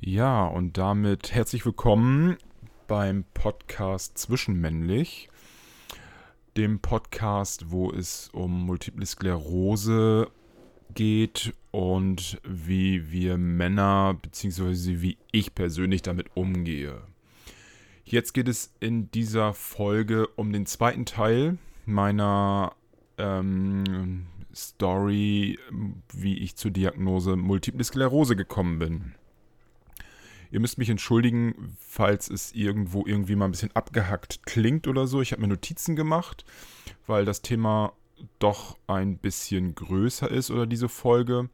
Ja, und damit herzlich willkommen beim Podcast Zwischenmännlich, dem Podcast, wo es um Multiple Sklerose geht und wie wir Männer bzw. wie ich persönlich damit umgehe. Jetzt geht es in dieser Folge um den zweiten Teil meiner ähm, Story, wie ich zur Diagnose Multiple Sklerose gekommen bin. Ihr müsst mich entschuldigen, falls es irgendwo irgendwie mal ein bisschen abgehackt klingt oder so. Ich habe mir Notizen gemacht, weil das Thema doch ein bisschen größer ist oder diese Folge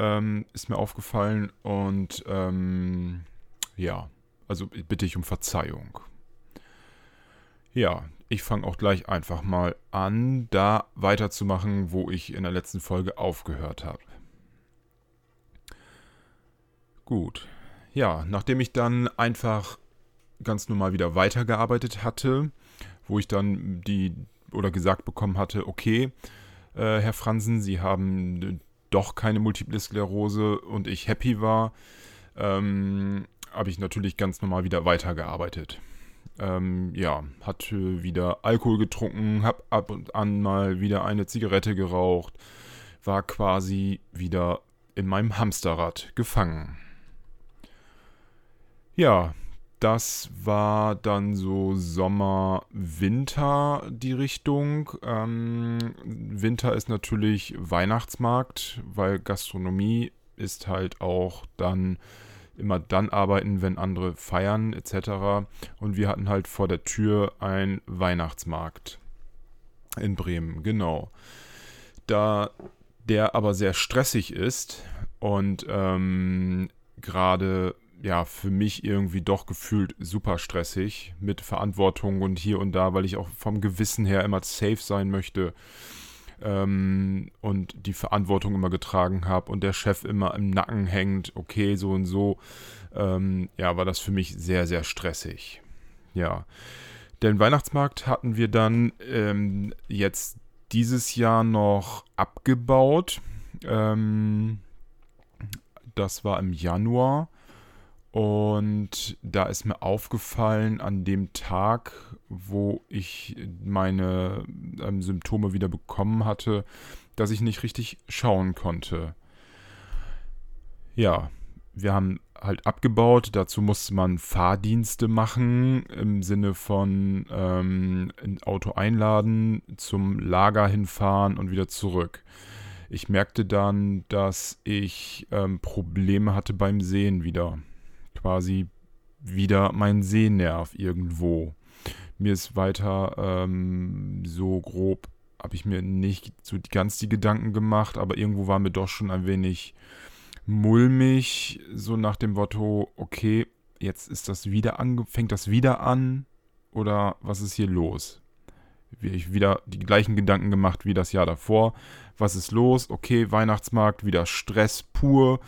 ähm, ist mir aufgefallen und ähm, ja, also bitte ich um Verzeihung. Ja, ich fange auch gleich einfach mal an, da weiterzumachen, wo ich in der letzten Folge aufgehört habe. Gut, ja, nachdem ich dann einfach ganz normal wieder weitergearbeitet hatte, wo ich dann die oder gesagt bekommen hatte, okay, äh, Herr Fransen, Sie haben doch keine Multiple Sklerose und ich happy war, ähm, habe ich natürlich ganz normal wieder weitergearbeitet. Ähm, ja, hatte wieder Alkohol getrunken, habe ab und an mal wieder eine Zigarette geraucht, war quasi wieder in meinem Hamsterrad gefangen. Ja, das war dann so Sommer, Winter die Richtung. Ähm, Winter ist natürlich Weihnachtsmarkt, weil Gastronomie ist halt auch dann immer dann arbeiten, wenn andere feiern etc. Und wir hatten halt vor der Tür einen Weihnachtsmarkt in Bremen, genau. Da der aber sehr stressig ist und ähm, gerade ja, für mich irgendwie doch gefühlt super stressig mit Verantwortung und hier und da, weil ich auch vom Gewissen her immer safe sein möchte ähm, und die Verantwortung immer getragen habe und der Chef immer im Nacken hängt, okay, so und so, ähm, ja, war das für mich sehr, sehr stressig. Ja. Den Weihnachtsmarkt hatten wir dann ähm, jetzt dieses Jahr noch abgebaut. Ähm, das war im Januar. Und da ist mir aufgefallen, an dem Tag, wo ich meine ähm, Symptome wieder bekommen hatte, dass ich nicht richtig schauen konnte. Ja, wir haben halt abgebaut. Dazu musste man Fahrdienste machen im Sinne von ähm, ein Auto einladen, zum Lager hinfahren und wieder zurück. Ich merkte dann, dass ich ähm, Probleme hatte beim Sehen wieder quasi wieder mein Sehnerv irgendwo. Mir ist weiter ähm, so grob, habe ich mir nicht so ganz die Gedanken gemacht, aber irgendwo war mir doch schon ein wenig mulmig, so nach dem Motto, okay, jetzt ist das wieder fängt das wieder an oder was ist hier los? Ich wieder die gleichen Gedanken gemacht wie das Jahr davor. Was ist los? Okay, Weihnachtsmarkt, wieder Stress pur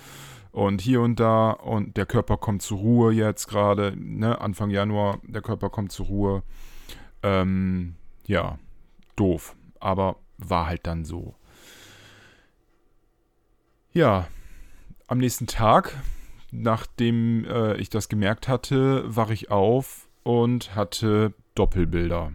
und hier und da und der Körper kommt zur Ruhe jetzt gerade, ne, Anfang Januar, der Körper kommt zur Ruhe. Ähm, ja, doof, aber war halt dann so. Ja, am nächsten Tag, nachdem äh, ich das gemerkt hatte, wach ich auf und hatte Doppelbilder.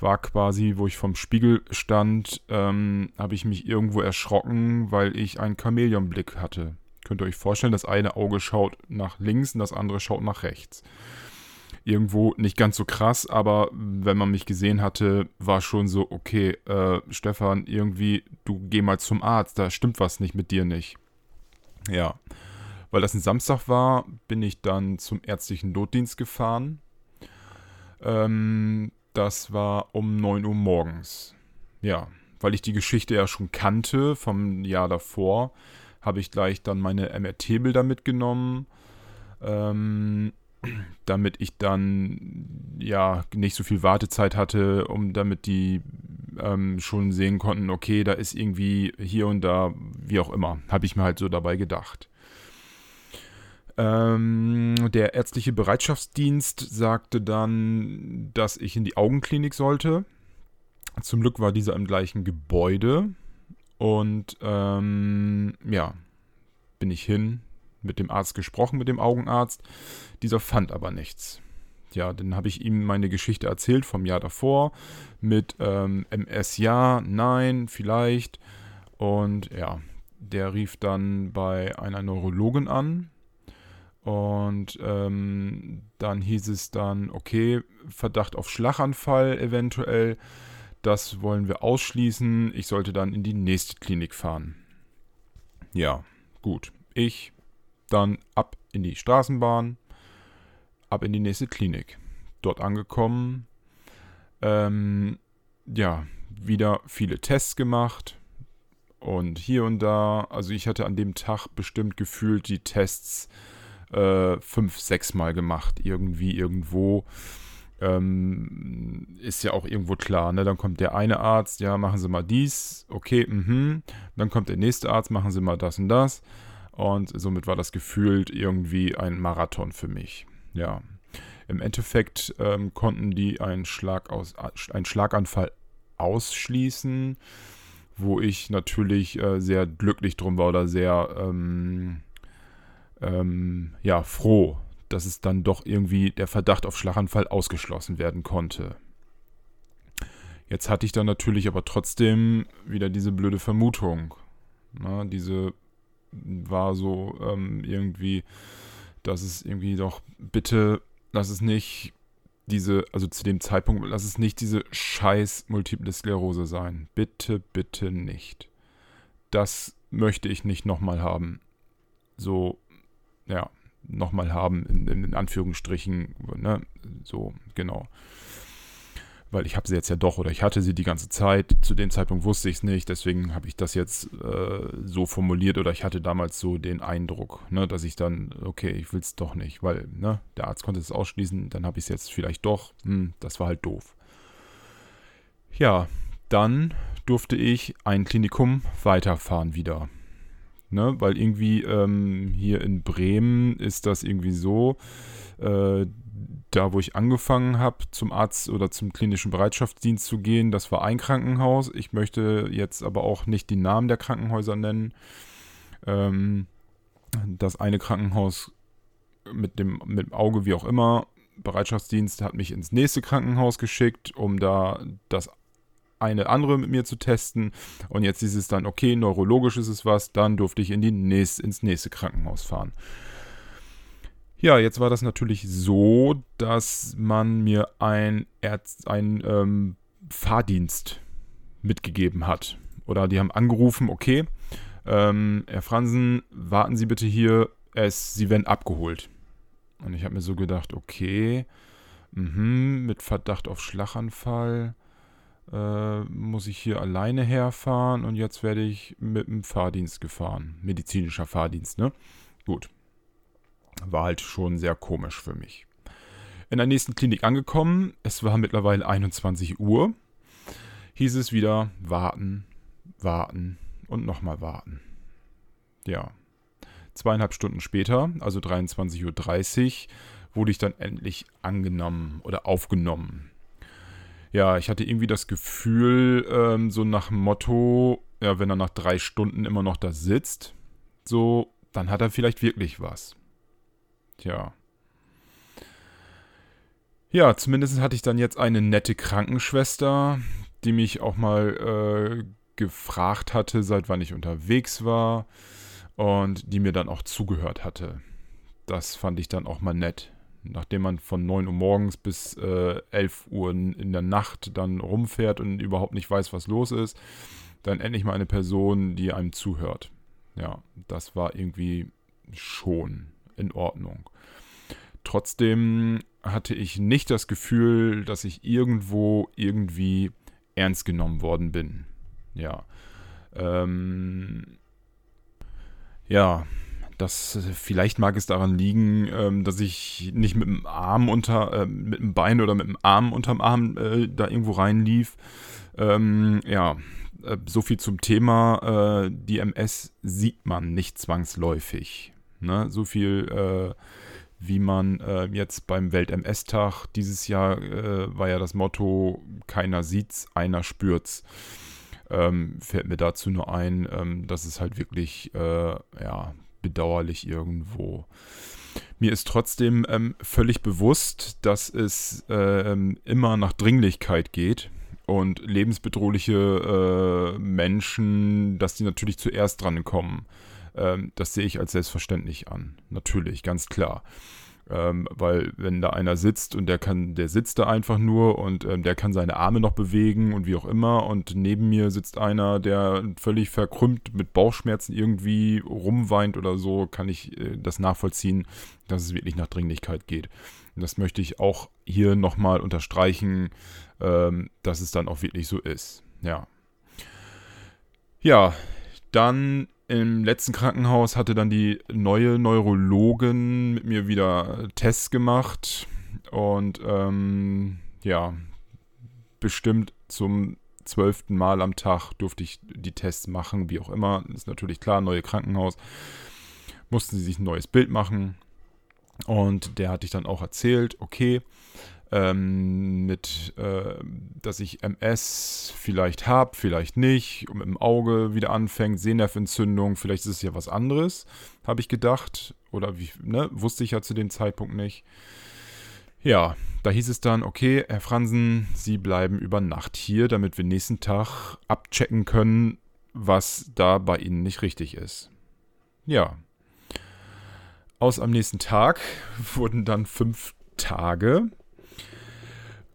War quasi, wo ich vom Spiegel stand, ähm, habe ich mich irgendwo erschrocken, weil ich einen Chamäleonblick hatte. Könnt ihr euch vorstellen, das eine Auge schaut nach links und das andere schaut nach rechts. Irgendwo nicht ganz so krass, aber wenn man mich gesehen hatte, war schon so, okay, äh, Stefan, irgendwie, du geh mal zum Arzt, da stimmt was nicht mit dir nicht. Ja. Weil das ein Samstag war, bin ich dann zum ärztlichen Notdienst gefahren. Ähm, das war um 9 Uhr morgens. Ja, weil ich die Geschichte ja schon kannte vom Jahr davor, habe ich gleich dann meine MRT-Bilder mitgenommen, ähm, damit ich dann ja nicht so viel Wartezeit hatte, um damit die ähm, schon sehen konnten, okay, da ist irgendwie hier und da, wie auch immer, habe ich mir halt so dabei gedacht. Ähm, der ärztliche Bereitschaftsdienst sagte dann, dass ich in die Augenklinik sollte. Zum Glück war dieser im gleichen Gebäude. Und ähm, ja, bin ich hin. mit dem Arzt gesprochen, mit dem Augenarzt. Dieser fand aber nichts. Ja, dann habe ich ihm meine Geschichte erzählt vom Jahr davor mit ähm, MS ja, nein, vielleicht. Und ja, der rief dann bei einer Neurologin an. Und ähm, dann hieß es dann, okay, Verdacht auf Schlaganfall eventuell. Das wollen wir ausschließen. Ich sollte dann in die nächste Klinik fahren. Ja, gut. Ich dann ab in die Straßenbahn, ab in die nächste Klinik. Dort angekommen, ähm, ja, wieder viele Tests gemacht und hier und da. Also ich hatte an dem Tag bestimmt gefühlt die Tests äh, fünf, sechs Mal gemacht, irgendwie, irgendwo. Ähm, ist ja auch irgendwo klar, ne? Dann kommt der eine Arzt, ja, machen Sie mal dies, okay, mhm. Dann kommt der nächste Arzt, machen Sie mal das und das. Und somit war das gefühlt irgendwie ein Marathon für mich. Ja. Im Endeffekt ähm, konnten die einen, Schlag aus, einen Schlaganfall ausschließen, wo ich natürlich äh, sehr glücklich drum war oder sehr ähm, ähm, ja, froh, dass es dann doch irgendwie der Verdacht auf Schlaganfall ausgeschlossen werden konnte. Jetzt hatte ich dann natürlich aber trotzdem wieder diese blöde Vermutung. Na, diese war so ähm, irgendwie, dass es irgendwie doch bitte, lass es nicht diese, also zu dem Zeitpunkt, lass es nicht diese scheiß Multiple Sklerose sein. Bitte, bitte nicht. Das möchte ich nicht nochmal haben. So, ja, nochmal haben, in, in, Anführungsstrichen, ne, so, genau. Weil ich habe sie jetzt ja doch, oder ich hatte sie die ganze Zeit, zu dem Zeitpunkt wusste ich es nicht, deswegen habe ich das jetzt äh, so formuliert, oder ich hatte damals so den Eindruck, ne, dass ich dann, okay, ich will es doch nicht, weil, ne, der Arzt konnte es ausschließen, dann habe ich es jetzt vielleicht doch, hm, das war halt doof. Ja, dann durfte ich ein Klinikum weiterfahren wieder. Ne? Weil irgendwie ähm, hier in Bremen ist das irgendwie so, äh, da wo ich angefangen habe, zum Arzt oder zum klinischen Bereitschaftsdienst zu gehen, das war ein Krankenhaus. Ich möchte jetzt aber auch nicht die Namen der Krankenhäuser nennen. Ähm, das eine Krankenhaus mit dem, mit dem Auge, wie auch immer, Bereitschaftsdienst hat mich ins nächste Krankenhaus geschickt, um da das eine andere mit mir zu testen. Und jetzt ist es dann, okay, neurologisch ist es was, dann durfte ich in die nächst, ins nächste Krankenhaus fahren. Ja, jetzt war das natürlich so, dass man mir ein, Ärz ein ähm, Fahrdienst mitgegeben hat. Oder die haben angerufen, okay, ähm, Herr Fransen, warten Sie bitte hier, es, Sie werden abgeholt. Und ich habe mir so gedacht, okay, mh, mit Verdacht auf Schlaganfall äh, muss ich hier alleine herfahren und jetzt werde ich mit dem Fahrdienst gefahren. Medizinischer Fahrdienst, ne? Gut. War halt schon sehr komisch für mich. In der nächsten Klinik angekommen, es war mittlerweile 21 Uhr, hieß es wieder warten, warten und nochmal warten. Ja. Zweieinhalb Stunden später, also 23.30 Uhr, wurde ich dann endlich angenommen oder aufgenommen ja, ich hatte irgendwie das Gefühl, ähm, so nach Motto, ja, wenn er nach drei Stunden immer noch da sitzt, so, dann hat er vielleicht wirklich was. Tja. Ja, zumindest hatte ich dann jetzt eine nette Krankenschwester, die mich auch mal äh, gefragt hatte, seit wann ich unterwegs war und die mir dann auch zugehört hatte. Das fand ich dann auch mal nett nachdem man von 9 Uhr morgens bis äh, 11 Uhr in der Nacht dann rumfährt und überhaupt nicht weiß, was los ist, dann endlich mal eine Person, die einem zuhört. Ja, das war irgendwie schon in Ordnung. Trotzdem hatte ich nicht das Gefühl, dass ich irgendwo irgendwie ernst genommen worden bin. Ja. Ähm, ja, das, vielleicht mag es daran liegen, ähm, dass ich nicht mit dem Arm unter, äh, mit dem Bein oder mit dem Arm unterm Arm äh, da irgendwo reinlief. Ähm, ja, äh, so viel zum Thema. Äh, die MS sieht man nicht zwangsläufig. Ne? So viel, äh, wie man äh, jetzt beim Welt-MS-Tag dieses Jahr war ja das Motto: keiner sieht's, einer spürt's. Ähm, fällt mir dazu nur ein, ähm, dass es halt wirklich, ja, bedauerlich irgendwo. Mir ist trotzdem ähm, völlig bewusst, dass es ähm, immer nach Dringlichkeit geht und lebensbedrohliche äh, Menschen, dass die natürlich zuerst dran kommen. Ähm, das sehe ich als selbstverständlich an. Natürlich, ganz klar. Ähm, weil wenn da einer sitzt und der kann, der sitzt da einfach nur und ähm, der kann seine Arme noch bewegen und wie auch immer und neben mir sitzt einer, der völlig verkrümmt mit Bauchschmerzen irgendwie rumweint oder so, kann ich äh, das nachvollziehen, dass es wirklich nach Dringlichkeit geht. Und das möchte ich auch hier nochmal unterstreichen, ähm, dass es dann auch wirklich so ist. Ja. Ja, dann im letzten Krankenhaus hatte dann die neue Neurologin mit mir wieder Tests gemacht und ähm, ja, bestimmt zum zwölften Mal am Tag durfte ich die Tests machen, wie auch immer. Ist natürlich klar, neue Krankenhaus. Mussten sie sich ein neues Bild machen. Und der hatte ich dann auch erzählt, okay, ähm, mit, äh, dass ich MS vielleicht habe, vielleicht nicht, und mit dem Auge wieder anfängt, Sehnerventzündung, vielleicht ist es ja was anderes, habe ich gedacht. Oder wie, ne, wusste ich ja zu dem Zeitpunkt nicht. Ja, da hieß es dann, okay, Herr Fransen, Sie bleiben über Nacht hier, damit wir nächsten Tag abchecken können, was da bei Ihnen nicht richtig ist. Ja. Aus am nächsten Tag wurden dann fünf Tage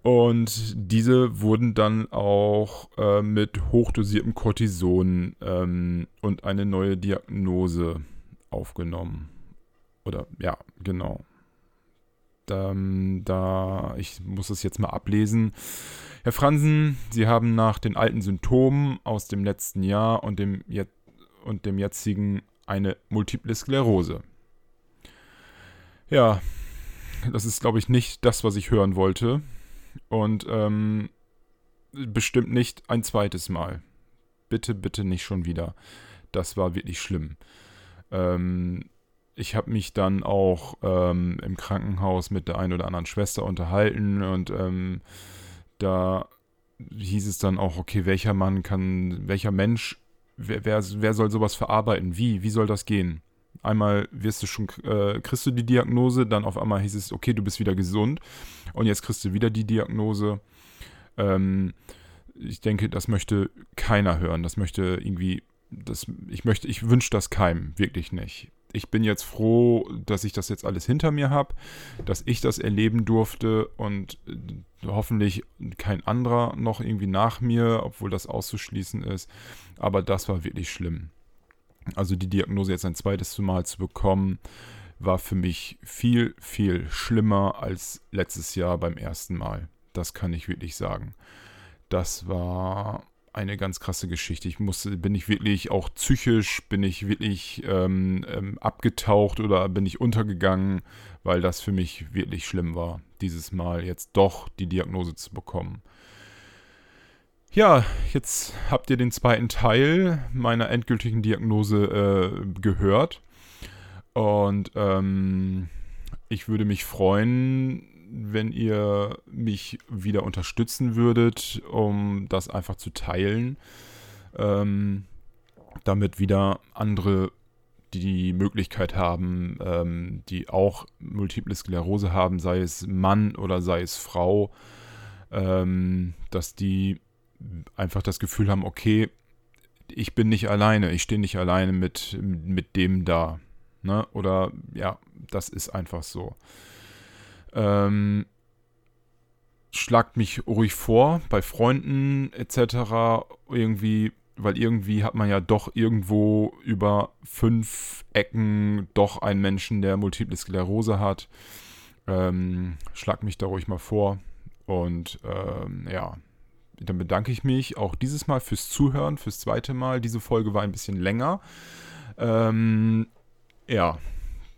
und diese wurden dann auch äh, mit hochdosiertem Cortison ähm, und eine neue Diagnose aufgenommen. Oder ja, genau. Da, da, ich muss das jetzt mal ablesen. Herr Fransen, Sie haben nach den alten Symptomen aus dem letzten Jahr und dem, und dem jetzigen eine Multiple Sklerose. Ja, das ist, glaube ich, nicht das, was ich hören wollte. Und ähm, bestimmt nicht ein zweites Mal. Bitte, bitte nicht schon wieder. Das war wirklich schlimm. Ähm, ich habe mich dann auch ähm, im Krankenhaus mit der einen oder anderen Schwester unterhalten und ähm, da hieß es dann auch, okay, welcher Mann kann, welcher Mensch, wer, wer, wer soll sowas verarbeiten? Wie? Wie soll das gehen? Einmal wirst du schon, äh, kriegst du die Diagnose, dann auf einmal hieß es, okay, du bist wieder gesund. Und jetzt kriegst du wieder die Diagnose. Ähm, ich denke, das möchte keiner hören. Das möchte irgendwie, das, ich möchte, ich wünsche das keinem, wirklich nicht. Ich bin jetzt froh, dass ich das jetzt alles hinter mir habe, dass ich das erleben durfte und äh, hoffentlich kein anderer noch irgendwie nach mir, obwohl das auszuschließen ist. Aber das war wirklich schlimm. Also die Diagnose jetzt ein zweites Mal zu bekommen, war für mich viel, viel schlimmer als letztes Jahr beim ersten Mal. Das kann ich wirklich sagen. Das war eine ganz krasse Geschichte. Ich musste, bin ich wirklich auch psychisch, bin ich wirklich ähm, ähm, abgetaucht oder bin ich untergegangen, weil das für mich wirklich schlimm war, dieses Mal jetzt doch die Diagnose zu bekommen. Ja, jetzt habt ihr den zweiten Teil meiner endgültigen Diagnose äh, gehört. Und ähm, ich würde mich freuen, wenn ihr mich wieder unterstützen würdet, um das einfach zu teilen, ähm, damit wieder andere die Möglichkeit haben, ähm, die auch Multiple Sklerose haben, sei es Mann oder sei es Frau, ähm, dass die einfach das Gefühl haben, okay, ich bin nicht alleine, ich stehe nicht alleine mit, mit dem da. Ne? Oder ja, das ist einfach so. Ähm, schlagt mich ruhig vor, bei Freunden etc. irgendwie, weil irgendwie hat man ja doch irgendwo über fünf Ecken doch einen Menschen, der Multiple Sklerose hat. Ähm, schlag mich da ruhig mal vor. Und ähm, ja, dann bedanke ich mich auch dieses Mal fürs Zuhören, fürs zweite Mal. Diese Folge war ein bisschen länger. Ähm, ja,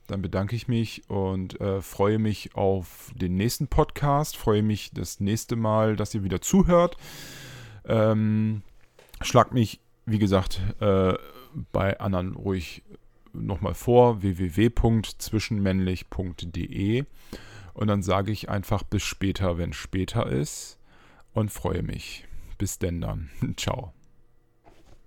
dann bedanke ich mich und äh, freue mich auf den nächsten Podcast. Freue mich das nächste Mal, dass ihr wieder zuhört. Ähm, schlag mich, wie gesagt, äh, bei anderen ruhig nochmal vor: www.zwischenmännlich.de. Und dann sage ich einfach bis später, wenn später ist und freue mich. Bis denn dann. Ciao.